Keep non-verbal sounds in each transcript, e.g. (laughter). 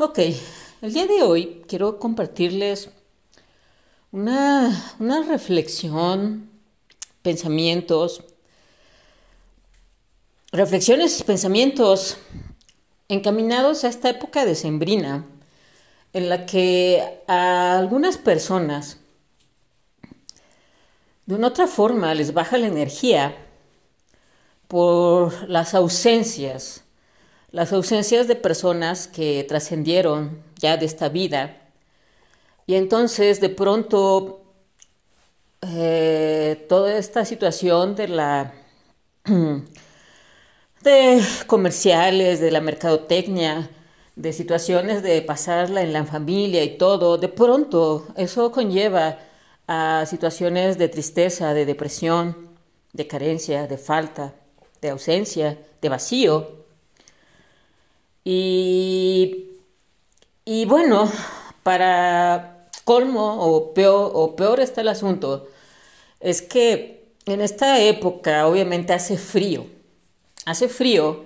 Ok, el día de hoy quiero compartirles una, una reflexión, pensamientos, reflexiones, pensamientos encaminados a esta época decembrina en la que a algunas personas de una otra forma les baja la energía por las ausencias las ausencias de personas que trascendieron ya de esta vida. Y entonces de pronto eh, toda esta situación de la (clears throat) de comerciales, de la mercadotecnia, de situaciones de pasarla en la familia y todo, de pronto eso conlleva a situaciones de tristeza, de depresión, de carencia, de falta, de ausencia, de vacío. Y, y bueno, para colmo o peor, o peor está el asunto, es que en esta época obviamente hace frío, hace frío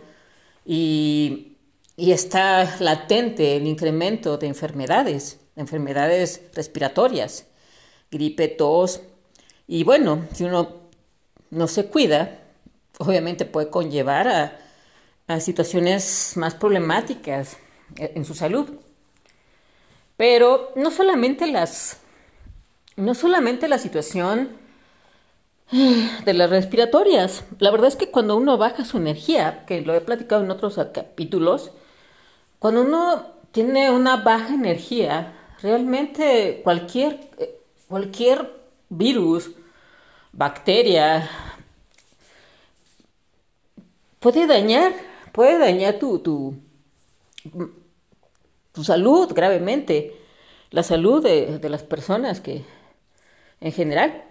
y, y está latente el incremento de enfermedades, enfermedades respiratorias, gripe, tos, y bueno, si uno no se cuida, obviamente puede conllevar a, a situaciones más problemáticas en su salud. Pero no solamente las no solamente la situación de las respiratorias. La verdad es que cuando uno baja su energía, que lo he platicado en otros capítulos, cuando uno tiene una baja energía, realmente cualquier, cualquier virus, bacteria, puede dañar puede dañar tu, tu, tu salud gravemente, la salud de, de las personas que en general.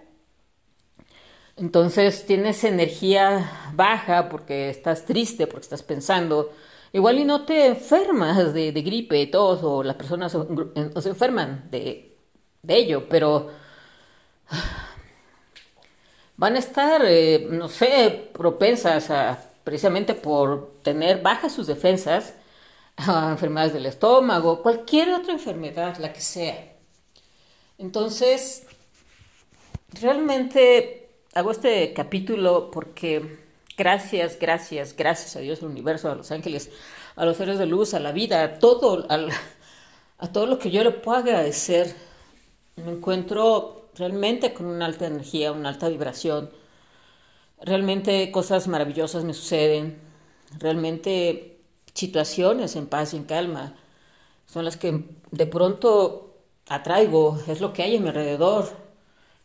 Entonces tienes energía baja porque estás triste, porque estás pensando. Igual y no te enfermas de, de gripe, tos, o las personas se enferman de, de ello, pero van a estar, eh, no sé, propensas a precisamente por tener bajas sus defensas, enfermedades del estómago, cualquier otra enfermedad, la que sea. Entonces, realmente hago este capítulo porque gracias, gracias, gracias a Dios, al universo, a los ángeles, a los seres de luz, a la vida, a todo, a todo lo que yo le puedo agradecer. Me encuentro realmente con una alta energía, una alta vibración Realmente cosas maravillosas me suceden, realmente situaciones en paz y en calma son las que de pronto atraigo, es lo que hay en mi alrededor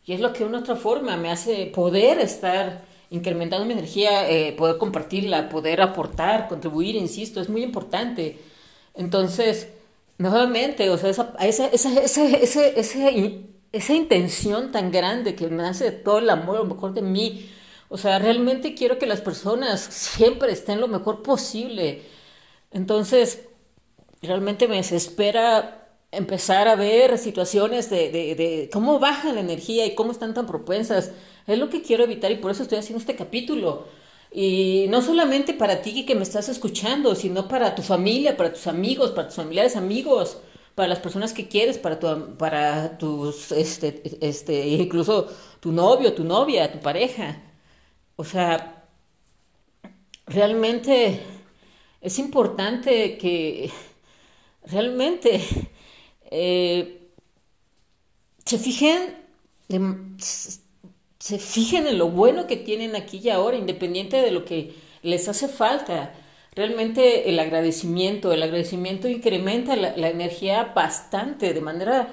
y es lo que de una otra forma me hace poder estar incrementando mi energía, eh, poder compartirla, poder aportar, contribuir, insisto, es muy importante. Entonces, nuevamente, o sea, esa, esa, esa, esa, intención tan grande que me hace todo el amor, a lo mejor de mí, o sea, realmente quiero que las personas siempre estén lo mejor posible. Entonces, realmente me desespera empezar a ver situaciones de, de, de, cómo baja la energía y cómo están tan propensas. Es lo que quiero evitar y por eso estoy haciendo este capítulo. Y no solamente para ti que me estás escuchando, sino para tu familia, para tus amigos, para tus familiares amigos, para las personas que quieres, para tu, para tus, este, este, incluso tu novio, tu novia, tu pareja. O sea, realmente es importante que realmente eh, se fijen se fijen en lo bueno que tienen aquí y ahora, independiente de lo que les hace falta. Realmente el agradecimiento, el agradecimiento incrementa la, energía bastante, de manera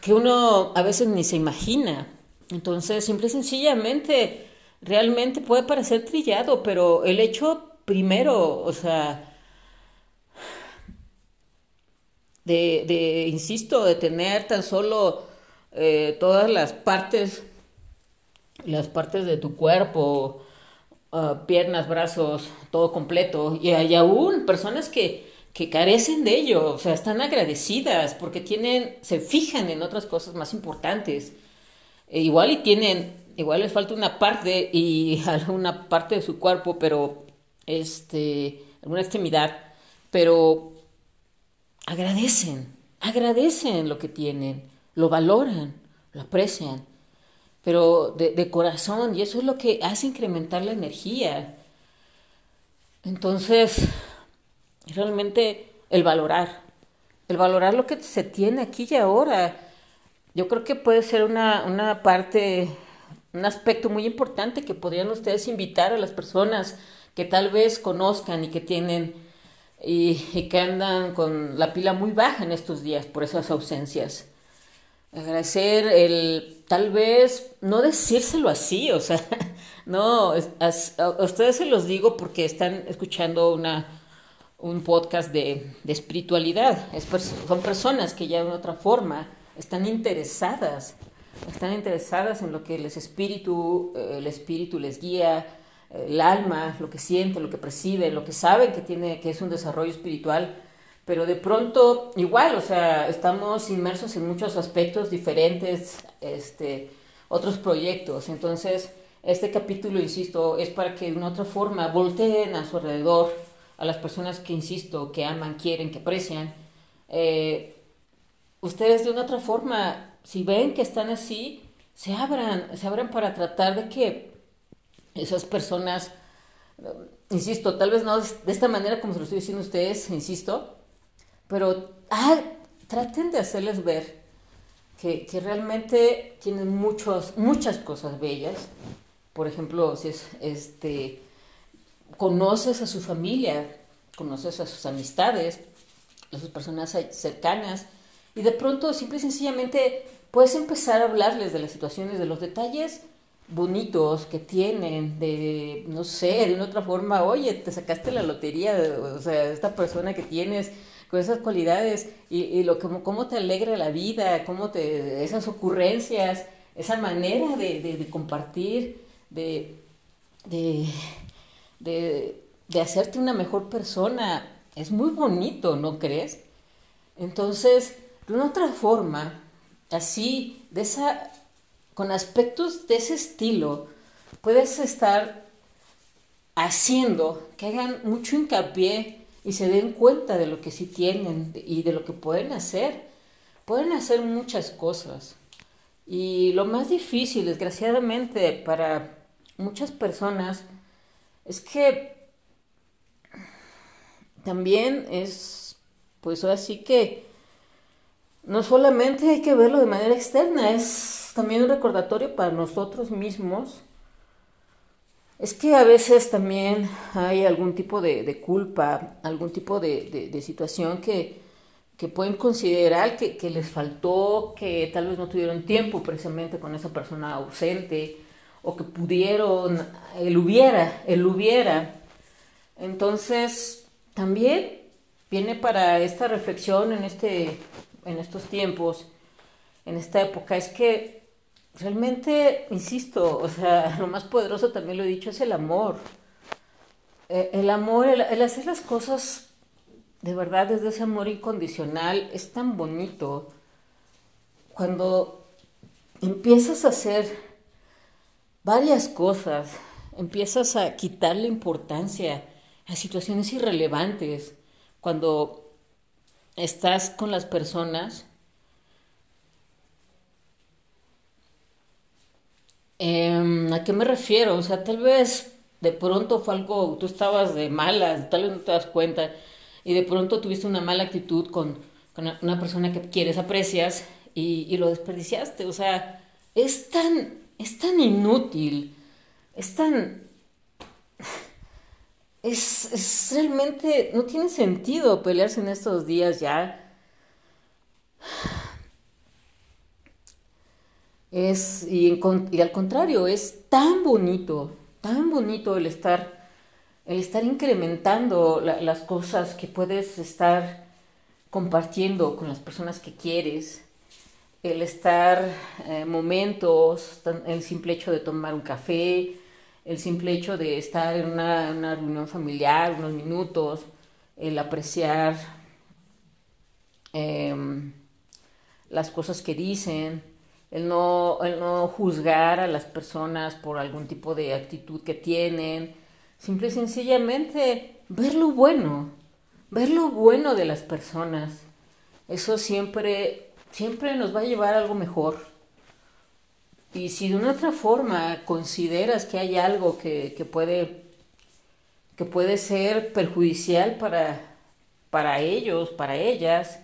que uno a veces ni se imagina. Entonces, simple y sencillamente, realmente puede parecer trillado, pero el hecho primero, o sea, de, de insisto, de tener tan solo eh, todas las partes, las partes de tu cuerpo, ah, piernas, brazos, todo completo. Y hay aún personas que, que carecen de ello, o sea, están agradecidas porque tienen, se fijan en otras cosas más importantes. E igual y tienen, igual les falta una parte y (laughs) alguna parte de su cuerpo, pero este, alguna extremidad, pero agradecen, agradecen lo que tienen lo valoran, lo aprecian, pero de, corazón, y eso es lo que hace incrementar la energía. Entonces, realmente el valorar, el valorar lo que se tiene aquí y ahora, yo creo que puede ser una, una parte, un aspecto muy importante que podrían ustedes invitar a las personas que tal vez conozcan y que tienen y, que andan con la pila muy baja en estos días por esas ausencias. Agradecer el, tal vez, no decírselo así, o sea, (laughs) no, a, ustedes se los digo porque están escuchando una, un podcast de, de espiritualidad, es, son personas que ya de otra forma están interesadas, están interesadas en lo que el espíritu, eh, el espíritu les guía, el alma, lo que siente, lo que percibe, lo que saben que tiene, que es un desarrollo espiritual, pero de pronto igual, o sea, estamos inmersos en muchos aspectos diferentes, este, otros proyectos. Entonces, este capítulo, insisto, es para que de una otra forma volteen a su alrededor a las personas que, insisto, que aman, quieren, que aprecian. Eh, ustedes de una otra forma, si ven que están así, se abran, se abran para tratar de que esas personas, insisto, tal vez no de esta manera como se lo estoy diciendo a ustedes, insisto, pero ah, traten de hacerles ver que, realmente tienen muchos, muchas cosas bellas. Por ejemplo, si es, este, conoces a su familia, conoces a sus amistades, a sus personas cercanas, y de pronto, simple y sencillamente, puedes empezar a hablarles de las situaciones, de los detalles bonitos que tienen, de, no sé, de una otra forma, oye, te sacaste la lotería, o sea, esta persona que tienes con esas cualidades y, lo como cómo te alegra la vida, cómo te esas ocurrencias, esa manera de, compartir, de, de, de, hacerte una mejor persona, es muy bonito, ¿no crees? Entonces, de otra forma, así, de esa, con aspectos de ese estilo, puedes estar haciendo que hagan mucho hincapié y se den cuenta de lo que sí tienen y de lo que pueden hacer. Pueden hacer muchas cosas. Y lo más difícil, desgraciadamente, para muchas personas es que también es, pues así que no solamente hay que verlo de manera externa, es también un recordatorio para nosotros mismos es que a veces también hay algún tipo de, culpa, algún tipo de, situación que, pueden considerar que, les faltó, que tal vez no tuvieron tiempo precisamente con esa persona ausente, o que pudieron, él hubiera, él hubiera. Entonces, también viene para esta reflexión en, este, en estos tiempos, en esta época, es que realmente, insisto, o sea, (laughs) lo más poderoso también lo he dicho, es el amor. Eh, el amor, el, hacer las cosas de verdad desde ese amor incondicional es tan bonito. Cuando empiezas a hacer varias cosas, empiezas a quitarle importancia a situaciones irrelevantes, cuando estás con las personas Em, ¿A qué me refiero? O sea, tal vez de pronto fue algo, tú estabas de malas, tal vez no te das cuenta, y de pronto tuviste una mala actitud con, una persona que quieres, aprecias, y, lo desperdiciaste. O sea, es tan, es tan inútil, es tan... Es, es realmente, no tiene sentido pelearse en estos días ya. Es, y, al contrario, es tan bonito, tan bonito el estar, el estar incrementando las cosas que puedes estar compartiendo con las personas que quieres, el estar eh, momentos, el simple hecho de tomar un café, el simple hecho de estar en una, reunión familiar, unos minutos, el apreciar em, las cosas que dicen, el no, el no juzgar a las personas por algún tipo de actitud que tienen, simple y sencillamente ver lo bueno, ver lo bueno de las personas. Eso siempre, siempre nos va a llevar a algo mejor. Y si de una otra forma consideras que hay algo que, puede, que puede ser perjudicial para, para ellos, para ellas,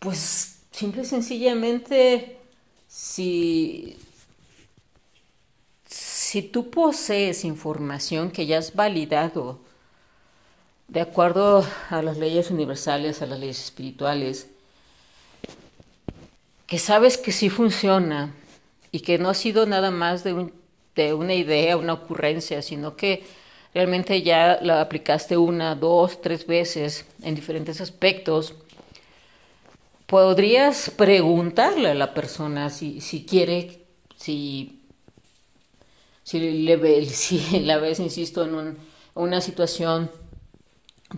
pues simple y sencillamente, si, si tú posees información que ya has validado de acuerdo a las leyes universales, a las leyes espirituales, que sabes que sí funciona y que no ha sido nada más de, un, de una idea, una ocurrencia, sino que realmente ya la aplicaste una, dos, tres veces en diferentes aspectos, podrías preguntarle a la persona si, si quiere, si, si, le, (laughs) si la ves, insisto, en un, una situación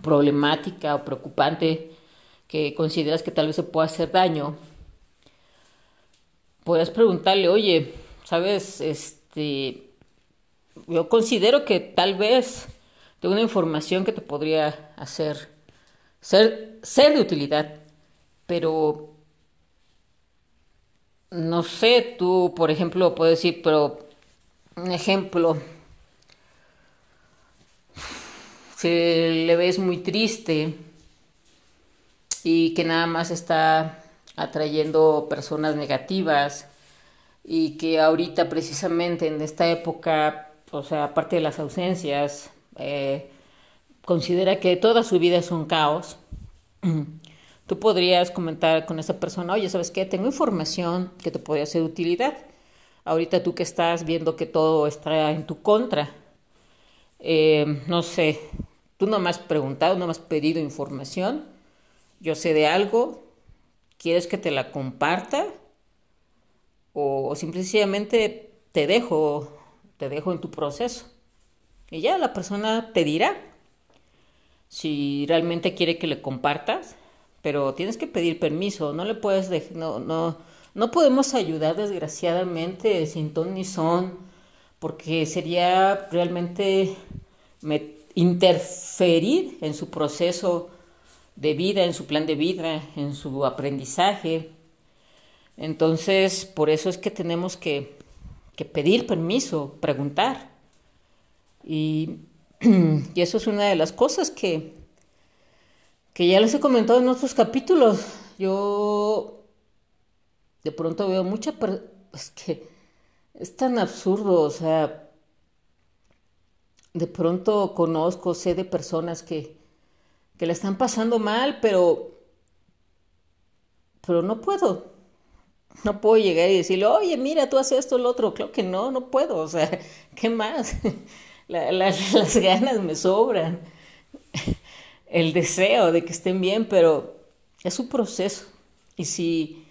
problemática o preocupante que consideras que tal vez se pueda hacer daño, Puedes preguntarle, oye, sabes, este, yo considero que tal vez tengo una información que te podría hacer ser, ser de utilidad, pero no sé, tú, por ejemplo, puedes decir, pero un ejemplo, si le ves muy triste y que nada más está atrayendo personas negativas y que ahorita precisamente en esta época, o sea, aparte de las ausencias, eh, considera que toda su vida es un caos, (clears throat) tú podrías comentar con esa persona, oye, ¿sabes qué? Tengo información que te podría ser de utilidad. Ahorita tú que estás viendo que todo está en tu contra, eh, no sé, tú no me has preguntado, no me has pedido información, yo sé de algo, ¿Quieres que te la comparta? O, simplemente te dejo, te dejo en tu proceso. Y ya la persona te dirá si realmente quiere que le compartas, pero tienes que pedir permiso, no le puedes no, no, no podemos ayudar desgraciadamente sin ton ni son, porque sería realmente interferir en su proceso de vida, en su plan de vida, en su aprendizaje. Entonces, por eso es que tenemos que, pedir permiso, preguntar. Y, (clears throat) y, eso es una de las cosas que, que ya les he comentado en otros capítulos. Yo de pronto veo mucha... Es que es tan absurdo, o sea, de pronto conozco, sé de personas que, que la están pasando mal, pero, pero no puedo. No puedo llegar y decirle, oye, mira, tú haces esto, lo otro. Claro que no, no puedo. O sea, (laughs) ¿qué más? (laughs) (laughs) las ganas me sobran. El deseo de que estén bien, pero es un proceso. Y si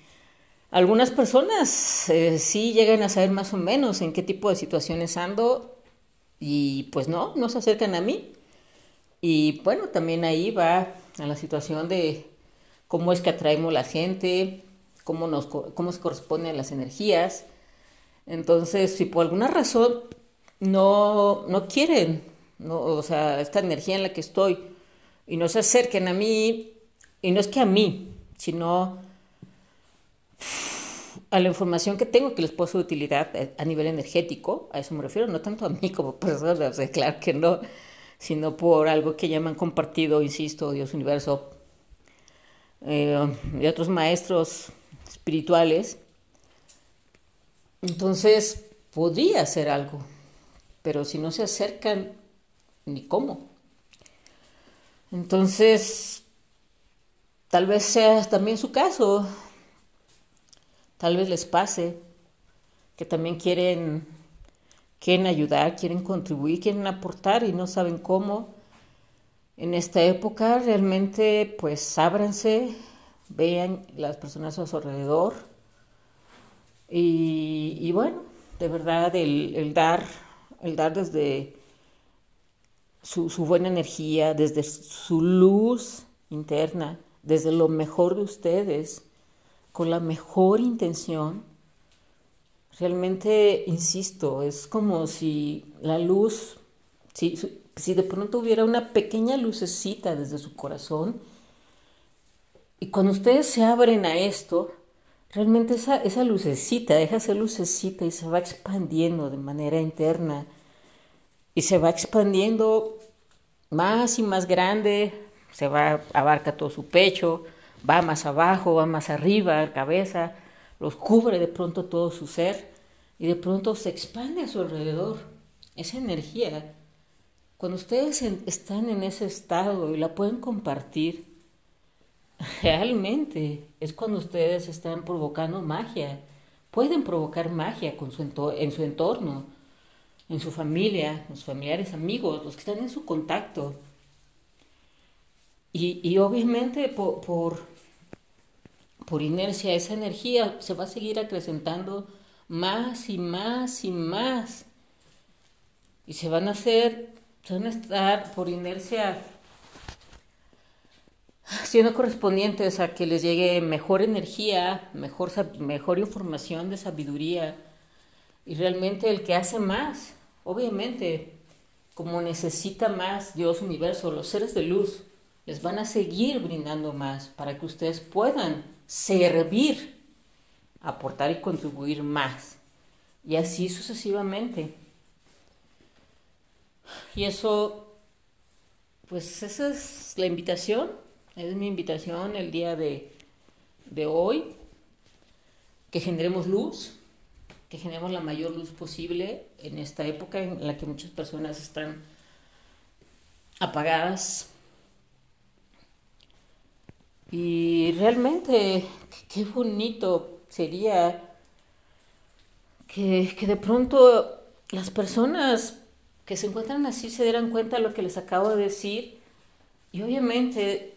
algunas personas eh, sí llegan a saber más o menos en qué tipo de situaciones ando, y pues no, no se acercan a mí. Y bueno, también ahí va a la situación de cómo es que atraemos la gente, cómo, nos, cómo se corresponden las energías. Entonces, si por alguna razón no, no quieren, no, o sea, esta energía en la que estoy, y no se acerquen a mí, y no es que a mí, sino a la información que tengo que les puedo ser utilidad a nivel energético, a eso me refiero, no tanto a mí como (laughs) persona, o sea, claro que no, sino por algo que llaman compartido, insisto, Dios universo, eh, y otros maestros espirituales. Entonces, podría hacer algo, pero si no se acercan, ni cómo. Entonces, tal vez sea también su caso, tal vez les pase que también quieren quieren ayudar, quieren contribuir, quieren aportar y no saben cómo. en esta época realmente pues ábranse, vean las personas a su alrededor y, bueno, de verdad el, dar, el dar desde su, su buena energía, desde su luz interna, desde lo mejor de ustedes, con la mejor intención, realmente, insisto, es como si la luz, si, si de pronto hubiera una pequeña lucecita desde su corazón, y cuando ustedes se abren a esto, realmente esa, esa lucecita, deja ser lucecita y se va expandiendo de manera interna, y se va expandiendo más y más grande, se va, abarca todo su pecho, va más abajo, va más arriba, cabeza, los cubre de pronto todo su ser y de pronto se expande a su alrededor. Esa energía, cuando ustedes están en ese estado y la pueden compartir, (laughs) realmente es cuando ustedes están provocando magia. Pueden provocar magia con su en su entorno, en su familia, sus familiares, amigos, los que están en su contacto. Y, obviamente por, por, inercia esa energía se va a seguir acrecentando más y más y más. Y se van a hacer, se van a estar por inercia siendo correspondientes a que les llegue mejor energía, mejor, mejor información de sabiduría. Y realmente el que hace más, obviamente, como necesita más Dios universo, los seres de luz, les van a seguir brindando más para que ustedes puedan servir, aportar y contribuir más. Y así sucesivamente. Y eso, pues esa es la invitación, es mi invitación el día de, de hoy, que generemos luz, que generemos la mayor luz posible en esta época en la que muchas personas están apagadas, y realmente, qué bonito sería que, de pronto las personas que se encuentran así se dieran cuenta de lo que les acabo de decir. Y obviamente,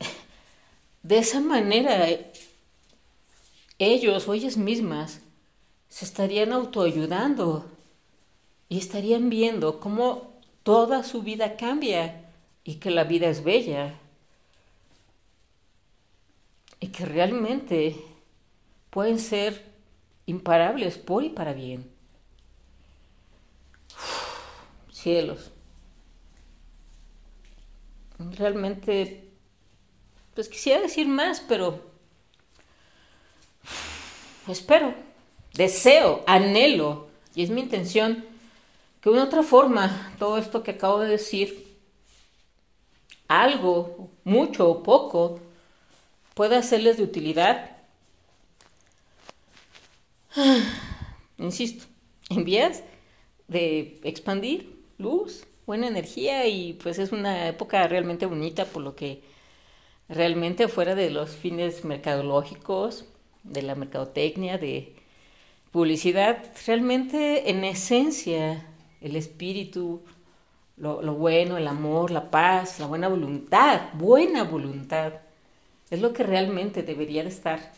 (laughs) de esa manera, ellos o ellas mismas se estarían autoayudando y estarían viendo cómo toda su vida cambia y que la vida es bella y que realmente pueden ser imparables por y para bien. cielos. Realmente, pues quisiera decir más, pero espero, deseo, anhelo, y es mi intención, que de una otra forma todo esto que acabo de decir, algo, mucho o poco, pueda hacerles de utilidad. Insisto, en vías de expandir luz, buena energía y pues es una época realmente bonita por lo que realmente fuera de los fines mercadológicos, de la mercadotecnia, de publicidad, realmente en esencia el espíritu, lo bueno, el amor, la paz, la buena voluntad, buena voluntad, es lo que realmente debería de estar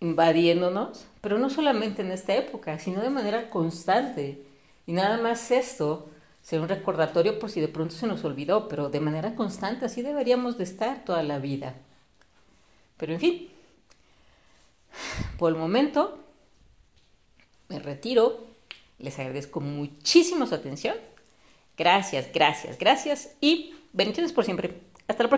invadiéndonos, pero no solamente en esta época, sino de manera constante. Y nada más esto será un recordatorio por si de pronto se nos olvidó, pero de manera constante así deberíamos de estar toda la vida. Pero en fin, por el momento me retiro, les agradezco muchísimo su atención. Gracias, gracias, gracias y bendiciones por siempre. Hasta la próxima.